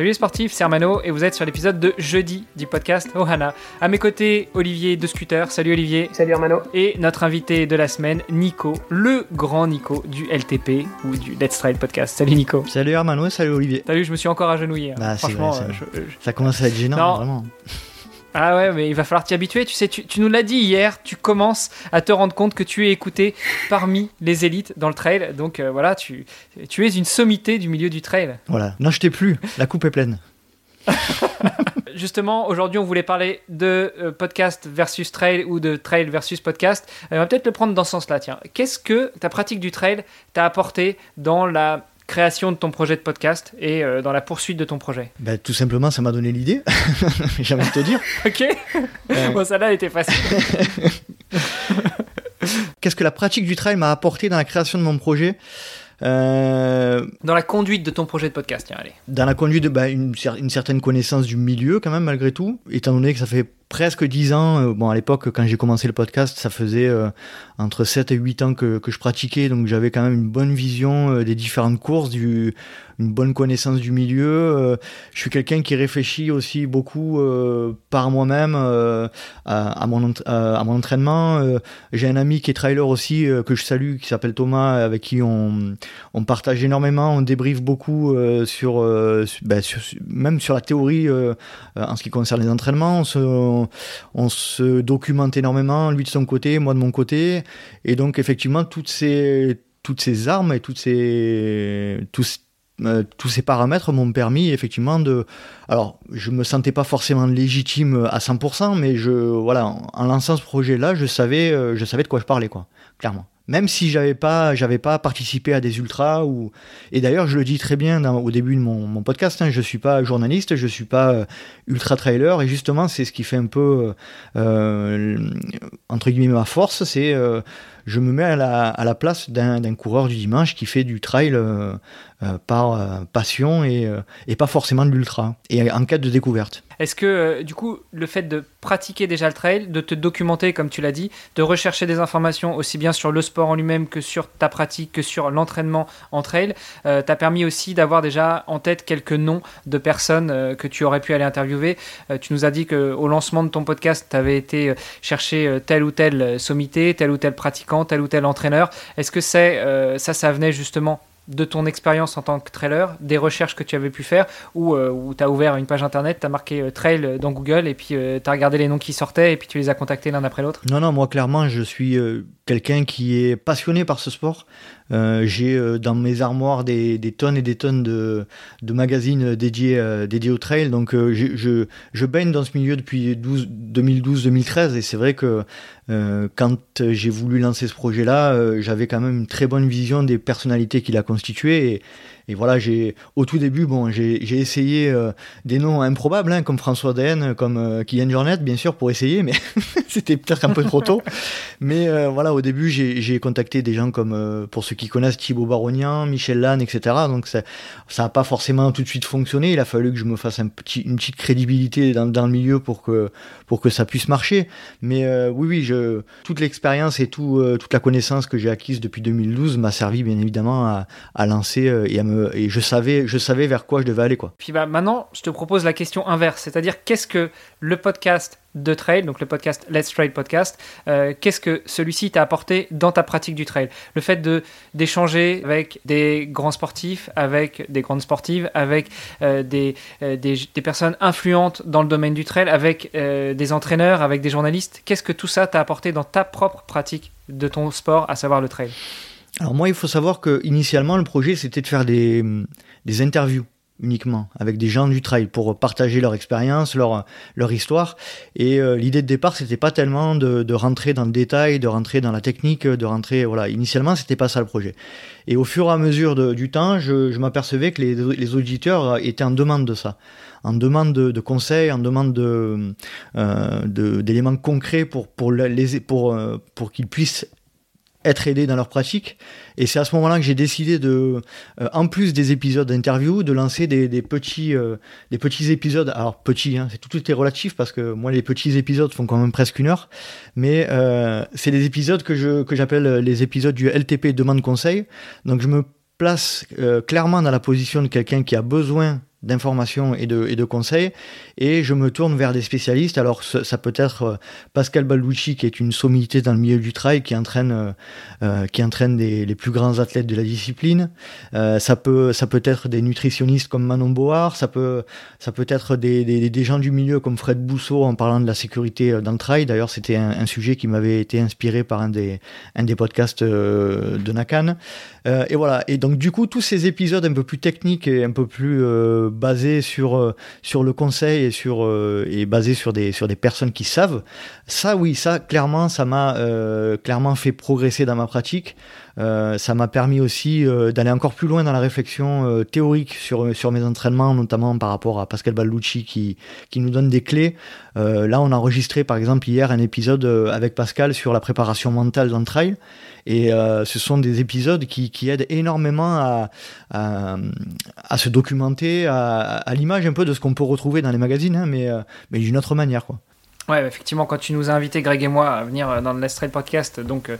Salut les sportifs, c'est Armano et vous êtes sur l'épisode de jeudi du podcast Ohana. À mes côtés, Olivier de Scooter. Salut Olivier. Salut Armano. Et notre invité de la semaine, Nico, le grand Nico du LTP ou du Let's Trail podcast. Salut Nico. Salut Armano, salut Olivier. Salut, je me suis encore agenouillé. Bah, c'est Franchement, vrai, euh, c'est- je- je- Ça commence à être gênant, Non. vraiment. Ah ouais, mais il va falloir t'y habituer. Tu sais, tu, tu nous l'as dit hier, tu commences à te rendre compte que tu es écouté parmi les élites dans le trail. Donc euh, voilà, tu, tu es une sommité du milieu du trail. Voilà. Non, je t'ai plus. La coupe est pleine. Justement, aujourd'hui, on voulait parler de euh, podcast versus trail ou de trail versus podcast. Euh, on va peut-être le prendre dans ce sens-là. Tiens, qu'est-ce que ta pratique du trail t'a apporté dans la création de ton projet de podcast et euh, dans la poursuite de ton projet Bah, tout simplement, ça m'a donné l'idée. J'ai envie de te dire. Ok Bon, ça là était facile. Qu'est-ce que la pratique du trail m'a apporté dans la création de mon projet? Euh, Dans la conduite de ton projet de podcast, tiens, allez. Dans la conduite, bah, une, cer- une certaine connaissance du milieu, quand même, malgré tout. Étant donné que ça fait presque 10 ans, euh, bon, à l'époque, quand j'ai commencé le podcast, ça faisait euh, entre 7 et 8 ans que, que je pratiquais, donc j'avais quand même une bonne vision euh, des différentes courses, du, une bonne connaissance du milieu. euh, je suis quelqu'un qui réfléchit aussi beaucoup euh, par moi-même euh, à, à mon, à, mon entraînement. J'ai un ami qui est trailer aussi, que je salue, qui s'appelle Thomas, avec qui on, on partage énormément, on débriefe beaucoup sur, su- ben, sur- su- même sur la théorie en ce qui concerne les entraînements. On se, on se documente énormément, lui de son côté, moi de mon côté. Et donc, effectivement, toutes ces, toutes ces armes et toutes ces, tous, euh, tous ces paramètres m'ont permis effectivement de. Alors, je me sentais pas forcément légitime à 100%, mais je, voilà, en, lançant ce projet-là, je savais, euh, je savais de quoi je parlais, quoi, clairement. Même si j'avais pas, j'avais pas participé à des ultras ou. Et d'ailleurs, je le dis très bien au début de mon, mon podcast. Hein, je suis pas journaliste, je suis pas euh, ultra trailer, et justement, c'est ce qui fait un peu euh, entre guillemets ma force, c'est euh, je me mets à la, place d'un coureur du dimanche qui fait du trail euh, euh, par euh, passion et, pas forcément de l'ultra, et en quête de découverte. Est-ce que, du coup, le fait de pratiquer déjà le trail, de te documenter, comme tu l'as dit, de rechercher des informations aussi bien sur le sport en lui-même que sur ta pratique, que sur l'entraînement en trail, t'a permis aussi d'avoir déjà en tête quelques noms de personnes que tu aurais pu aller interviewer Tu nous as dit qu'au lancement de ton podcast, tu avais été chercher telle ou euh, sommité, tel ou tel pratiquant, tel ou tel entraîneur. Est-ce que c'est euh, ça, ça venait justement de ton expérience en tant que trailer, des recherches que tu avais pu faire, ou tu as ouvert une page internet, tu as marqué euh, trail euh, dans Google, et puis tu as regardé les noms qui sortaient, et puis tu les as contactés l'un après l'autre? Non, non, moi clairement, je suis euh, quelqu'un qui est passionné par ce sport. Euh, J'ai euh, dans mes armoires des, tonnes et des tonnes de, magazines dédiés, euh, dédiés au trail. Donc je, baigne dans ce milieu depuis 2012-2013 et c'est vrai que quand j'ai voulu lancer ce projet-là, j'avais quand même une très bonne vision des personnalités qu'il a constituées. Et, et voilà, j'ai au tout début, bon, j'ai essayé euh, des noms improbables, hein, comme François Daen, comme euh, Kylian Jornet, bien sûr, pour essayer, mais c'était peut-être un peu trop tôt. Mais euh, voilà, au début, j'ai contacté des gens comme, euh, pour ceux qui connaissent, Thibaut Barognan, Michel Lannes, etc. Donc ça n'a pas forcément tout de suite fonctionné. Il a fallu que je me fasse un petit, une petite crédibilité dans, dans le milieu pour que, pour que ça puisse marcher. Mais oui, oui, je, toute l'expérience et tout, toute la connaissance que j'ai acquise depuis 2012 m'a servi bien évidemment à, à lancer et à me et je savais je savais vers quoi je devais aller quoi. Puis bah, maintenant, je te propose la question inverse, c'est-à-dire qu'est-ce que le podcast de trail, donc le podcast Let's Trail Podcast, euh, qu'est-ce que celui-ci t'a apporté dans ta pratique du trail? Le fait de d'échanger avec des grands sportifs, avec des grandes sportives, avec euh, des, euh, des, personnes influentes dans le domaine du trail, avec euh, des entraîneurs, avec des journalistes, qu'est-ce que tout ça t'a apporté dans ta propre pratique de ton sport, à savoir le trail? Alors moi, il faut savoir que initialement le projet c'était de faire des, des interviews uniquement, avec des gens du trail pour partager leur expérience, leur, leur histoire. Et euh, l'idée de départ, c'était pas tellement de, de, rentrer dans le détail, de rentrer dans la technique, de rentrer, voilà. Initialement, c'était pas ça le projet. Et au fur et à mesure du temps, je, je m'apercevais que les, les, auditeurs étaient en demande de ça, en demande de, de conseils, en demande de, euh, d'éléments concrets pour, pour, les, pour, euh, pour qu'ils puissent être aidés dans leur pratique. Et c'est à ce moment-là que j'ai décidé de, euh, en plus des épisodes d'interview, de lancer des, des petits, euh, des petits épisodes. Alors petits, hein, c'est tout, tout est relatif parce que moi les petits épisodes font quand même presque une heure, mais euh, c'est des épisodes que je que j'appelle les épisodes du LTP demande conseil. Donc je me place clairement dans la position de quelqu'un qui a besoin d'informations et de, et de conseils. Et je me tourne vers des spécialistes. Alors ça, peut être euh, Pascal Balducci qui est une sommité dans le milieu du trail qui entraîne euh, euh, qui entraîne des, les plus grands athlètes de la discipline. Euh, ça peut ça peut être des nutritionnistes comme Manon Board ça peut ça peut être des, des, des, gens du milieu comme Fred Bousseau en parlant de la sécurité dans le trail d'ailleurs c'était un, un, sujet qui m'avait été inspiré par un des un des podcasts de Nakan. Et voilà. Et donc du coup tous ces épisodes un peu plus techniques et un peu plus basé sur euh, sur le conseil et sur euh, et basé sur des sur des personnes qui savent. Ça, oui, ça clairement, ça m'a euh, clairement fait progresser dans ma pratique. Euh, ça m'a permis aussi euh, d'aller encore plus loin dans la réflexion euh, théorique sur, sur mes entraînements, notamment par rapport à Pascal Balducci qui, qui nous donne des clés. là, on a enregistré par exemple hier un épisode avec Pascal sur la préparation mentale le trail. Et ce sont des épisodes qui, qui aident énormément à, à, se documenter, à, à l'image un peu de ce qu'on peut retrouver dans les magazines, hein, mais, mais d'une autre manière. Quoi. Ouais, effectivement, quand tu nous as invités, Greg et moi, à venir dans le Let's Trail Podcast, donc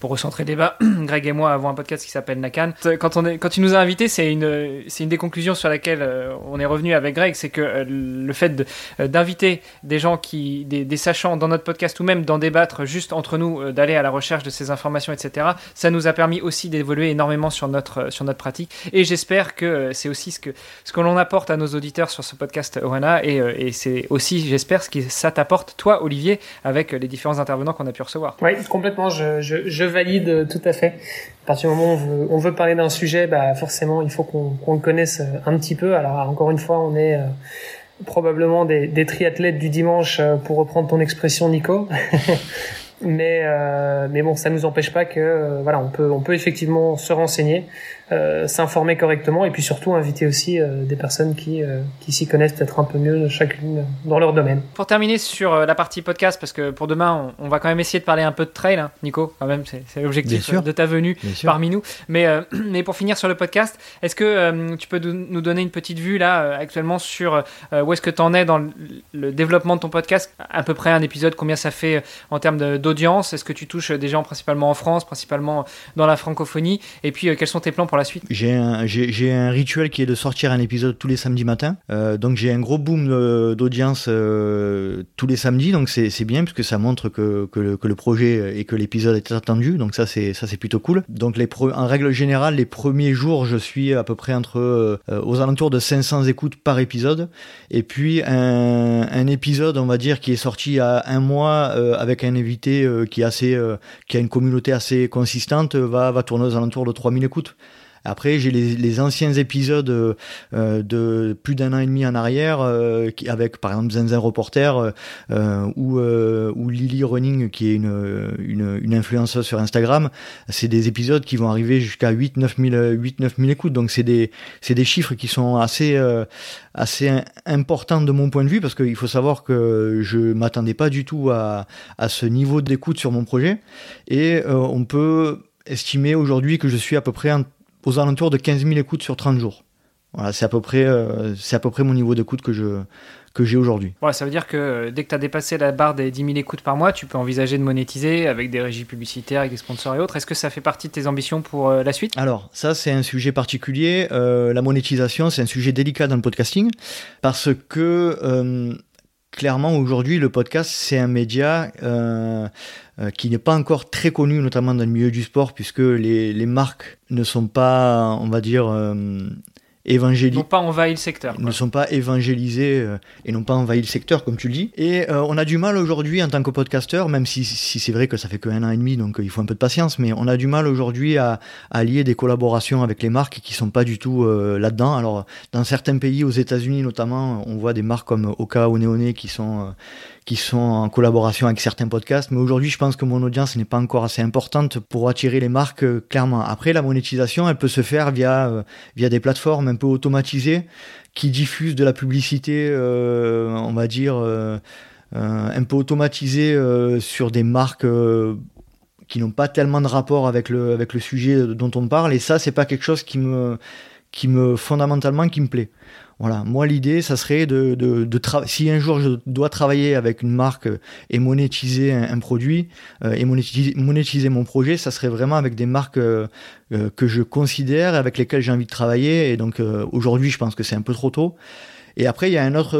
pour recentrer le débat, Greg et moi avons un podcast qui s'appelle Nakan. Quand, on est, quand tu nous as invités, c'est une, une des conclusions sur laquelle euh, on est revenu avec Greg, c'est que euh, le fait euh, d'inviter des gens qui, des, des, sachants dans notre podcast ou même d'en débattre juste entre nous, d'aller à la recherche de ces informations, etc., ça nous a permis aussi d'évoluer énormément sur notre, sur notre pratique. Et j'espère que c'est aussi ce que, ce que l'on apporte à nos auditeurs sur ce podcast Oana et, c'est aussi, j'espère, ce que ça t'apporte, toi, Olivier, avec les différents intervenants qu'on a pu recevoir. Oui, complètement. Valide euh, tout à fait. À partir du moment où on veut, on veut parler d'un sujet, bah forcément, il faut qu'on le connaisse euh, un petit peu. Alors encore une fois, on est euh, probablement des, des, triathlètes du dimanche, pour reprendre ton expression, Nico. mais mais bon, ça nous empêche pas que voilà, on peut on peut effectivement se renseigner. Euh, s'informer correctement et puis surtout inviter aussi euh, des personnes qui, euh, qui s'y connaissent peut-être un peu mieux chacune dans leur domaine. Pour terminer sur la partie podcast, parce que pour demain, on, on, va quand même essayer de parler un peu de trail, hein, Nico, quand même, c'est l'objectif de ta venue parmi nous. Mais, mais pour finir sur le podcast, est-ce que tu peux nous donner une petite vue là actuellement sur où est-ce que tu en es dans le, le, développement de ton podcast? À peu près un épisode, combien ça fait en termes d'audience? Est-ce que tu touches des gens principalement en France, principalement dans la francophonie? Et puis quels sont tes plans pour la suite J'ai un, un, rituel qui est de sortir un épisode tous les samedis matins. Euh, donc j'ai un gros boom d'audience euh, tous les samedis, donc c'est bien puisque ça montre que, que, le, que, le, projet et que l'épisode est attendu. Donc ça c'est ça c'est plutôt cool. Donc les en règle générale, les premiers jours, je suis à peu près entre euh, aux alentours de 500 écoutes par épisode. Et puis un, un, épisode, on va dire, qui est sorti à un mois euh, avec un invité euh, qui est assez, qui a une communauté assez consistante, va va tourner aux alentours de 3000 écoutes. Après, j'ai les, les, anciens épisodes euh, de plus d'un an et demi en arrière, euh, avec par exemple Zenzen Reporter euh, ou, euh, ou Lily Running, qui est une, une, une influenceuse sur Instagram. C'est des épisodes qui vont arriver jusqu'à 8-9 000, écoutes. Donc, c'est des, des chiffres qui sont assez, euh, assez importants de mon point de vue, parce qu'il faut savoir que je m'attendais pas du tout à, à ce niveau d'écoute sur mon projet. Et euh, on peut estimer aujourd'hui que je suis à peu près en aux alentours de 15 000 écoutes sur 30 jours. Voilà, c'est à peu près, euh, c'est à peu près mon niveau d'écoute que je que j'ai aujourd'hui. Ouais, ça veut dire que euh, dès que tu as dépassé la barre des 10 000 écoutes par mois, tu peux envisager de monétiser avec des régies publicitaires, avec des sponsors et autres. Est-ce que ça fait partie de tes ambitions pour euh, la suite? Alors, ça, c'est un sujet particulier. Euh, la monétisation, c'est un sujet délicat dans le podcasting parce que clairement, aujourd'hui, le podcast, c'est un média euh, euh, qui n'est pas encore très connu, notamment dans le milieu du sport, puisque les, marques ne sont pas, on va dire, euh, évangélisés. N'ont pas envahi le secteur. Ils ne sont pas évangélisés euh, et n'ont pas envahi le secteur, comme tu le dis. Et euh, on a du mal aujourd'hui en tant que podcasteur, même si, si c'est vrai que ça fait que un an et demi, donc euh, il faut un peu de patience, mais on a du mal aujourd'hui à, à, lier des collaborations avec les marques qui sont pas du tout là-dedans. Alors, dans certains pays, aux États-Unis notamment, on voit des marques comme Oka ou Neoné qui sont qui sont en collaboration avec certains podcasts. Mais aujourd'hui, je pense que mon audience n'est pas encore assez importante pour attirer les marques euh, clairement. Après, la monétisation, elle peut se faire via, euh, via des plateformes un peu automatisées qui diffusent de la publicité, euh, on va dire, un peu automatisée sur des marques qui n'ont pas tellement de rapport avec le, avec le sujet dont on parle. Et ça, c'est pas quelque chose qui me, qui me, fondamentalement, qui me plaît. Voilà, moi l'idée, ça serait de, de, de si un jour je dois travailler avec une marque et monétiser un, produit euh, et monétiser, mon projet, ça serait vraiment avec des marques euh, euh, que je considère avec lesquelles j'ai envie de travailler. Et donc aujourd'hui, je pense que c'est un peu trop tôt. Et après, il y a un autre,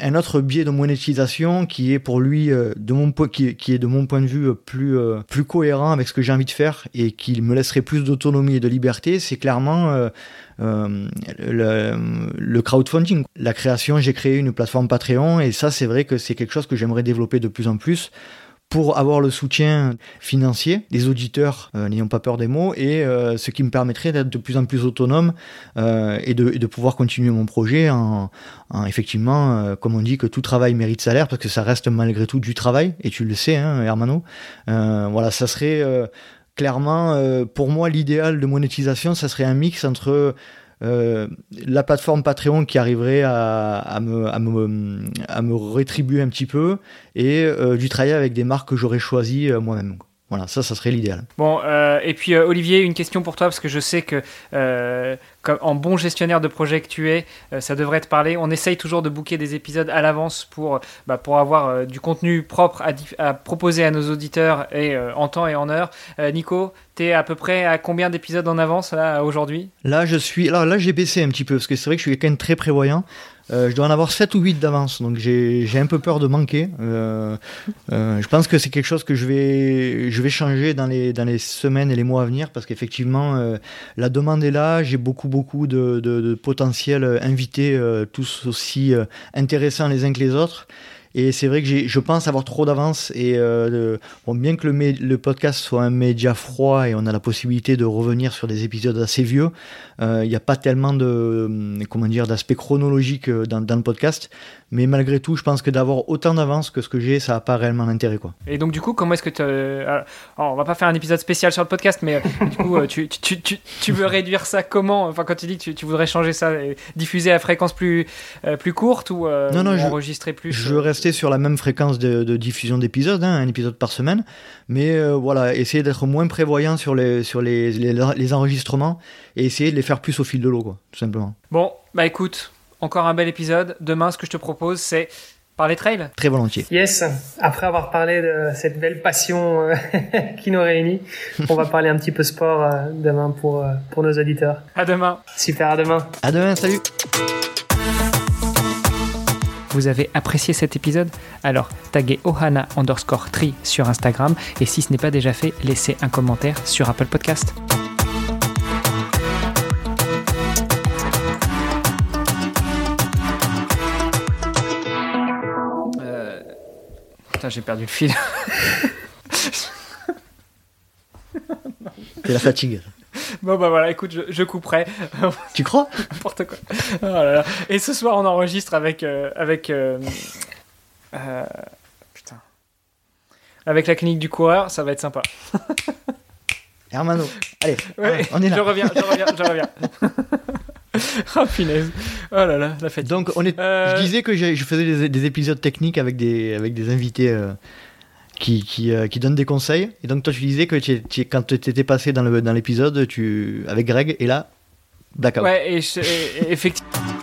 un autre biais de monétisation qui est pour lui, de mon, qui, qui est de mon point de vue plus, plus cohérent avec ce que j'ai envie de faire et qui me laisserait plus d'autonomie et de liberté. C'est clairement euh, le, le, crowdfunding. La création, j'ai créé une plateforme Patreon et ça, c'est vrai que c'est quelque chose que j'aimerais développer de plus en plus pour avoir le soutien financier des auditeurs, euh, n'ayant pas peur des mots, et euh, ce qui me permettrait d'être de plus en plus autonome euh, et, de, de, pouvoir continuer mon projet en, en effectivement, comme on dit, que tout travail mérite salaire, parce que ça reste malgré tout du travail, et tu le sais, hein, Hermano. voilà, ça serait clairement, euh, pour moi, l'idéal de monétisation, ça serait un mix entre euh, la plateforme Patreon qui arriverait à, me, rétribuer un petit peu et euh, du travail avec des marques que j'aurais choisies moi-même. Voilà, ça, ça serait l'idéal. Bon, euh, et puis euh, Olivier, une question pour toi, parce que je sais que euh, comme, en bon gestionnaire de projet que tu es, ça devrait te parler. On essaye toujours de booker des épisodes à l'avance pour, bah, pour avoir du contenu propre à, à, proposer à nos auditeurs et en temps et en heure. Nico, tu es à peu près à combien d'épisodes en avance là aujourd'hui? Là, je suis. Alors là, j'ai baissé un petit peu, parce que c'est vrai que je suis quelqu'un de très prévoyant. Euh, je dois en avoir 7 ou 8 d'avance, donc j'ai un peu peur de manquer. Euh, euh, je pense que c'est quelque chose que je vais, je vais changer dans les, dans les semaines et les mois à venir, parce qu'effectivement, euh, la demande est là, j'ai beaucoup, beaucoup de, de, de potentiels invités, euh, tous aussi intéressants les uns que les autres. Et c'est vrai que je pense avoir trop d'avance. Et euh, bien que le, podcast soit un média froid et on a la possibilité de revenir sur des épisodes assez vieux, euh, il n'y a pas tellement de comment dire d'aspect chronologique euh, dans, le podcast. Mais malgré tout, je pense que d'avoir autant d'avance que ce que j'ai, ça n'a pas réellement d'intérêt. Quoi. Et donc, du coup, comment est-ce que tu. Euh, on va pas faire un épisode spécial sur le podcast, mais euh, du coup, euh, tu, tu, tu, tu, veux réduire ça comment? Enfin, quand tu dis que tu, voudrais changer ça, diffuser à fréquence plus, plus courte ou, non, non, enregistrer plus Je veux rester sur la même fréquence de, de diffusion d'épisodes, hein, un épisode par semaine. Mais voilà, essayer d'être moins prévoyant sur, les, sur les, les, les, enregistrements et essayer de les faire plus au fil de l'eau, quoi, tout simplement. Bon, bah écoute, encore un bel épisode. Demain, ce que je te propose, c'est parler trail. Très volontiers. Yes. Après avoir parlé de cette belle passion euh, qui nous réunit, on va parler un petit peu sport euh, demain pour, euh, pour nos auditeurs. À demain. Super, à demain. À demain, salut. Vous avez apprécié cet épisode? Alors taguez Ohana underscore tri sur Instagram et si ce n'est pas déjà fait, laissez un commentaire sur Apple Podcast. J'ai perdu le fil. C'est la fatigue. Bon bah voilà, écoute, je, couperai. Tu crois? N'importe quoi. Oh Et ce soir, on enregistre avec euh, avec euh, euh, putain, avec la clinique du coureur, ça va être sympa. Hermano, allez, on est là. Je reviens, je reviens, je reviens. oh punaise. Oh là là, la fête. Donc, on est... je disais que je faisais des, épisodes techniques avec des, avec des invités euh, qui, qui, euh, qui, donnent des conseils. Et donc, toi, tu disais que tu, quand tu étais passé dans l'épisode, tu avec Greg, et là, d'accord. Ouais, et, et effectivement.